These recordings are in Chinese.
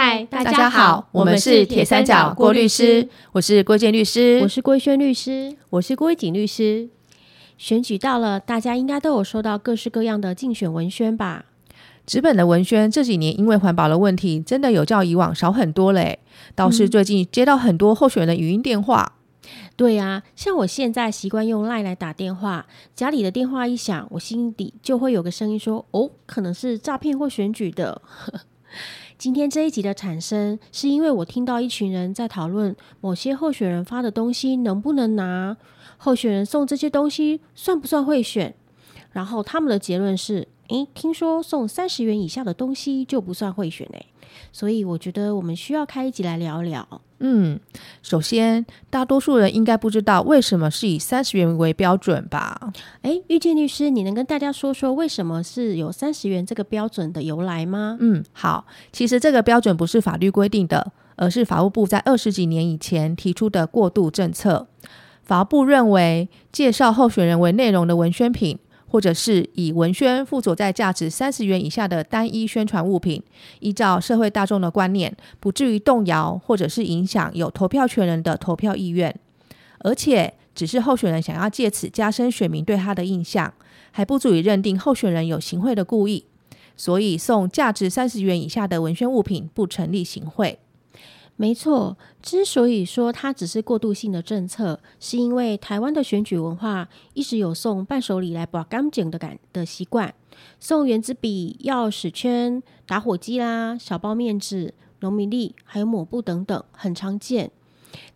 嗨，大大家好，我们是铁三角郭律师，我是郭建律师，我是郭轩律师，我是郭景律师。选举到了，大家应该都有收到各式各样的竞选文宣吧？纸本的文宣这几年因为环保的问题，真的有较以往少很多嘞。倒是最近接到很多候选人的语音电话，对呀、像我现在习惯用 LINE 来打电话，家里的电话一响，我心底就会有个声音说：“哦，可能是诈骗或选举的。”今天这一集的产生，是因为我听到一群人在讨论某些候选人发的东西能不能拿，候选人送这些东西算不算贿选？然后他们的结论是：诶，听说送三十元以下的东西就不算贿选诶。所以我觉得我们需要开一集来聊聊。嗯，首先大多数人应该不知道为什么是以三十元为标准吧？诶，玉建律师，你能跟大家说说为什么是有三十元这个标准的由来吗？嗯，好，其实这个标准不是法律规定的，而是法务部在二十几年以前提出的过渡政策。法务部认为，介绍候选人为内容的文宣品，或者是以文宣附着在价值三十元以下的单一宣传物品，依照社会大众的观念，不至于动摇或者是影响有投票权人的投票意愿，而且只是候选人想要借此加深选民对他的印象，还不足以认定候选人有行贿的故意。所以送价值三十元以下的文宣物品不成立行贿。没错，之所以说它只是过渡性的政策，是因为台湾的选举文化一直有送伴手礼来保干净的感的习惯，送圆珠笔、钥匙圈、打火机啦、小包面纸、农民历，还有抹布等等，很常见。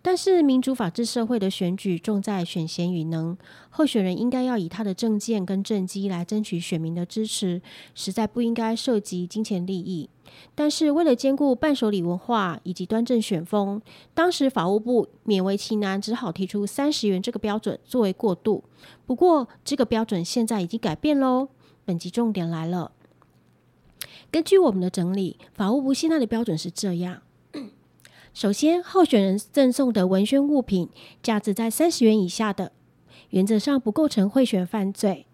但是民主法治社会的选举重在选贤与能，候选人应该要以他的政见跟政绩来争取选民的支持，实在不应该涉及金钱利益。但是为了兼顾伴手礼文化以及端正选风，当时法务部勉为其难，只好提出三十元这个标准作为过渡。不过这个标准现在已经改变喽。本集重点来了，根据我们的整理，法务部现在的标准是这样。首先，候选人赠送的文宣物品价值在三十元以下的，原则上不构成贿选犯罪。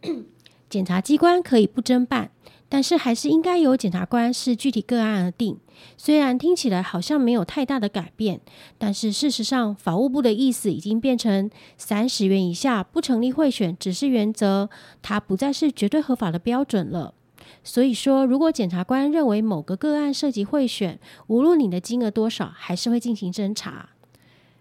检察机关可以不侦办，但是还是应该由检察官视具体个案而定。虽然听起来好像没有太大的改变，但是事实上，法务部的意思已经变成三十元以下不成立贿选，只是原则，它不再是绝对合法的标准了。所以说，如果检察官认为某个个案涉及贿选，无论你的金额多少，还是会进行侦查。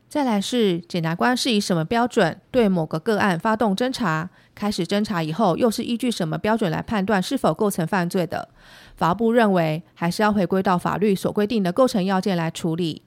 再来是检察官是以什么标准对某个个案发动侦查？开始侦查以后，又是依据什么标准来判断是否构成犯罪的？法务部认为，还是要回归到法律所规定的构成要件来处理。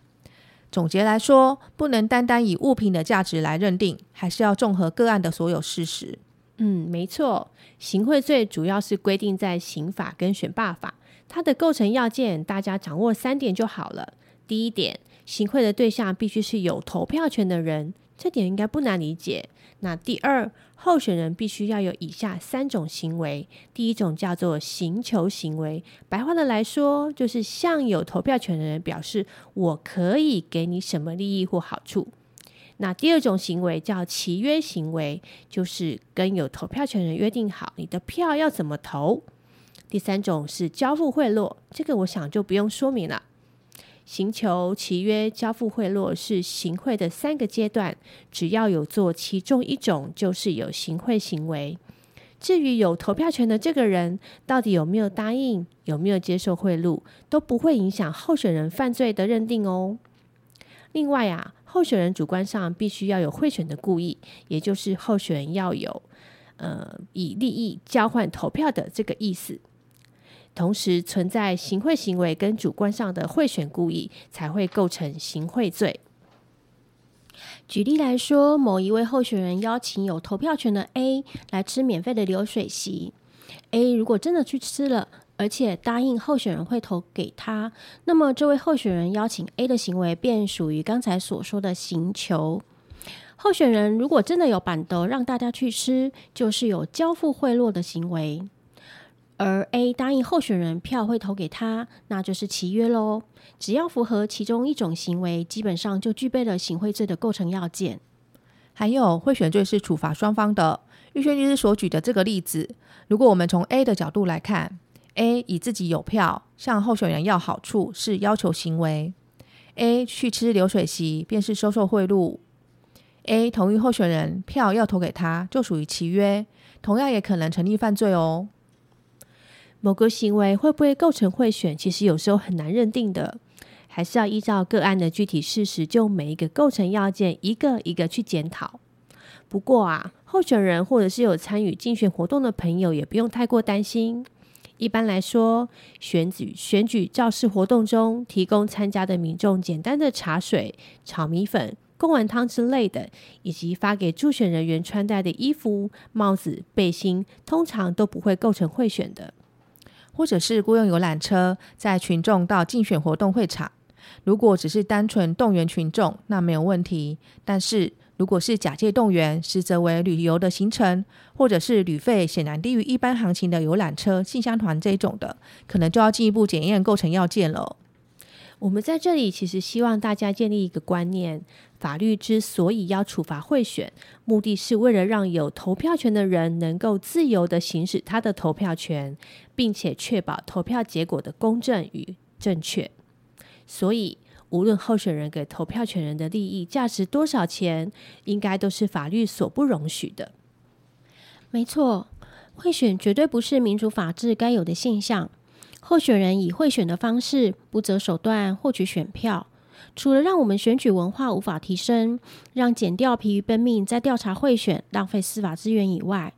总结来说，不能单单以物品的价值来认定，还是要综合个案的所有事实。嗯，没错，行贿罪主要是规定在刑法跟选罢法，它的构成要件大家掌握三点就好了。第一点，行贿的对象必须是有投票权的人，这点应该不难理解。那第二，候选人必须要有以下三种行为，第一种叫做行求行为，白话的来说，就是向有投票权的人表示我可以给你什么利益或好处。那第二种行为叫契约行为，就是跟有投票权人约定好你的票要怎么投。第三种是交付贿赂，这个我想就不用说明了。行求、契约、交付贿赂是行贿的三个阶段，只要有做其中一种，就是有行贿行为。至于有投票权的这个人到底有没有答应、有没有接受贿赂，都不会影响候选人犯罪的认定哦。另外啊，候选人主观上必须要有贿选的故意，也就是候选人要有呃以利益交换投票的这个意思。同时存在行贿行为跟主观上的贿选故意，才会构成行贿罪。举例来说，某一位候选人邀请有投票权的 A 来吃免费的流水席，A 如果真的去吃了，而且答应候选人会投给他，那么这位候选人邀请 A 的行为便属于刚才所说的行求。候选人如果真的有板德让大家去吃，就是有交付贿赂的行为。而 A 答应候选人票会投给他，那就是契约喽。只要符合其中一种行为，基本上就具备了行贿罪的构成要件。还有贿选罪是处罚双方的。玉轩律师所举的这个例子，如果我们从 A 的角度来看 A 以自己有票向候选人要好处是要求行为，A 去吃流水席便是收受贿赂，A 同意候选人票要投给他就属于契约，同样也可能成立犯罪哦。某个行为会不会构成贿选，其实有时候很难认定的，还是要依照个案的具体事实，就每一个构成要件一个一个去检讨。不过啊，候选人或者是有参与竞选活动的朋友，也不用太过担心。一般来说，选举选举造势活动中，提供参加的民众简单的茶水、炒米粉、贡丸汤之类的，以及发给助选人员穿戴的衣服、帽子、背心，通常都不会构成贿选的。或者是雇佣游览车载群众到竞选活动会场，如果只是单纯动员群众，那没有问题。但是如果是假借动员，实则为旅游的行程，或者是旅费显然低于一般行情的游览车、信箱团这种的，可能就要进一步检验构成要件了。我们在这里其实希望大家建立一个观念：法律之所以要处罚贿选，目的是为了让有投票权的人能够自由的行使他的投票权，并且确保投票结果的公正与正确。所以，无论候选人给投票权人的利益价值多少钱，应该都是法律所不容许的。没错，贿选绝对不是民主法治该有的现象。候选人以贿选的方式不择手段获取选票，除了让我们选举文化无法提升，让检调疲于奔命在调查贿选、浪费司法资源以外，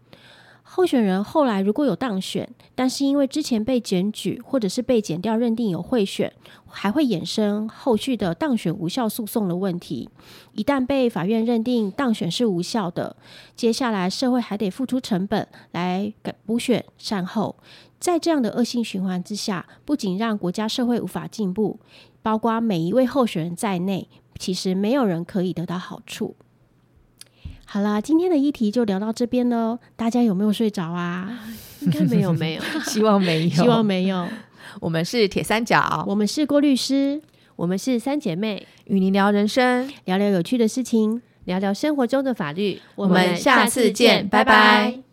候选人后来如果有当选，但是因为之前被检举或者是被检掉认定有贿选，还会衍生后续的当选无效诉讼的问题。一旦被法院认定当选是无效的，接下来社会还得付出成本来补选善后。在这样的恶性循环之下，不仅让国家社会无法进步，包括每一位候选人在内，其实没有人可以得到好处。好啦，今天的议题就聊到这边喽。大家有没有睡着啊？应该没有，没有，希望没有，希望没有。我们是铁三角，我们是郭律师，我们是三姐妹，与您聊人生，聊聊有趣的事情，聊聊生活中的法律。我们下次见，拜拜。